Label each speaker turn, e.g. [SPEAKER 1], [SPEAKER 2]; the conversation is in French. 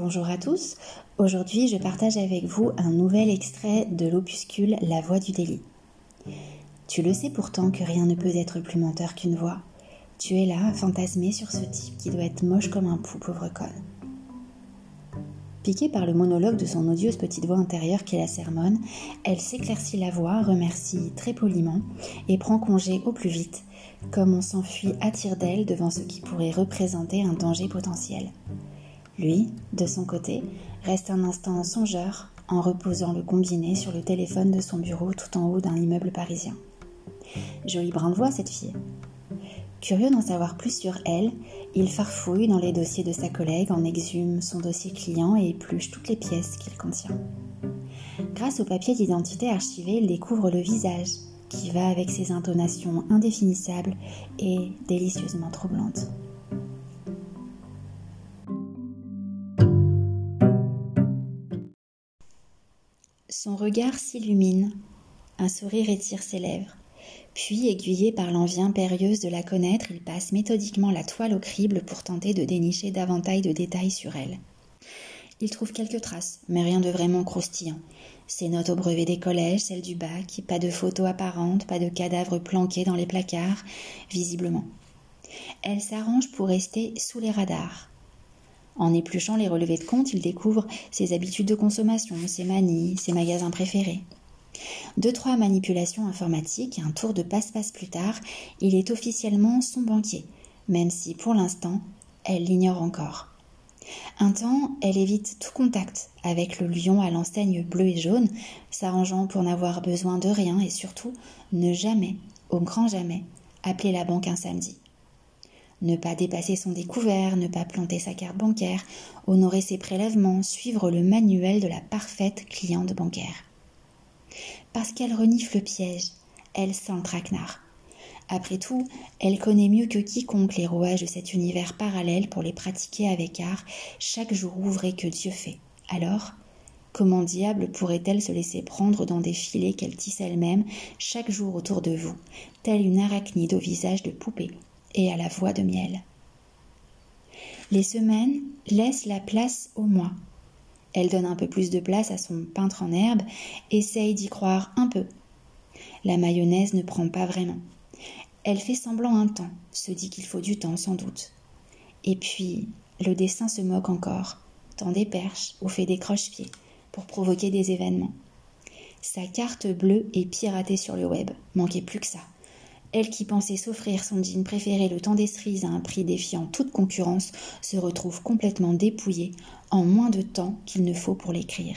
[SPEAKER 1] Bonjour à tous. Aujourd'hui, je partage avec vous un nouvel extrait de l'opuscule La voix du délit. Tu le sais pourtant que rien ne peut être plus menteur qu'une voix. Tu es là, fantasmé sur ce type qui doit être moche comme un pou, pauvre conne. Piquée par le monologue de son odieuse petite voix intérieure qui la sermonne, elle s'éclaircit la voix, remercie très poliment et prend congé au plus vite, comme on s'enfuit à tire d'aile devant ce qui pourrait représenter un danger potentiel. Lui, de son côté, reste un instant songeur en reposant le combiné sur le téléphone de son bureau tout en haut d'un immeuble parisien. Jolie brin de cette fille. Curieux d'en savoir plus sur elle, il farfouille dans les dossiers de sa collègue, en exhume son dossier client et épluche toutes les pièces qu'il contient. Grâce au papier d'identité archivé, il découvre le visage qui va avec ses intonations indéfinissables et délicieusement troublantes. Son regard s'illumine, un sourire étire ses lèvres. Puis, aiguillé par l'envie impérieuse de la connaître, il passe méthodiquement la toile au crible pour tenter de dénicher davantage de détails sur elle. Il trouve quelques traces, mais rien de vraiment croustillant. Ses notes au brevet des collèges, celles du bac, pas de photos apparentes, pas de cadavres planqués dans les placards, visiblement. Elle s'arrange pour rester sous les radars. En épluchant les relevés de compte, il découvre ses habitudes de consommation, ses manies, ses magasins préférés. Deux, trois manipulations informatiques et un tour de passe-passe plus tard, il est officiellement son banquier, même si pour l'instant, elle l'ignore encore. Un temps, elle évite tout contact avec le lion à l'enseigne bleu et jaune, s'arrangeant pour n'avoir besoin de rien et surtout ne jamais, au grand jamais, appeler la banque un samedi. Ne pas dépasser son découvert, ne pas planter sa carte bancaire, honorer ses prélèvements, suivre le manuel de la parfaite cliente bancaire parce qu'elle renifle le piège. Elle sent le traquenard. Après tout, elle connaît mieux que quiconque les rouages de cet univers parallèle pour les pratiquer avec art, chaque jour ouvré que Dieu fait. Alors, comment diable pourrait-elle se laisser prendre dans des filets qu'elle tisse elle-même chaque jour autour de vous, telle une arachnide au visage de poupée? Et à la voix de miel Les semaines laissent la place au mois, elle donne un peu plus de place à son peintre en herbe, essaye d'y croire un peu. La mayonnaise ne prend pas vraiment. Elle fait semblant un temps, se dit qu'il faut du temps sans doute. Et puis, le dessin se moque encore, tend des perches ou fait des croche-pieds pour provoquer des événements. Sa carte bleue est piratée sur le web, manquait plus que ça. Elle qui pensait s'offrir son jean préféré le temps des cerises à un prix défiant toute concurrence se retrouve complètement dépouillée en moins de temps qu'il ne faut pour l'écrire.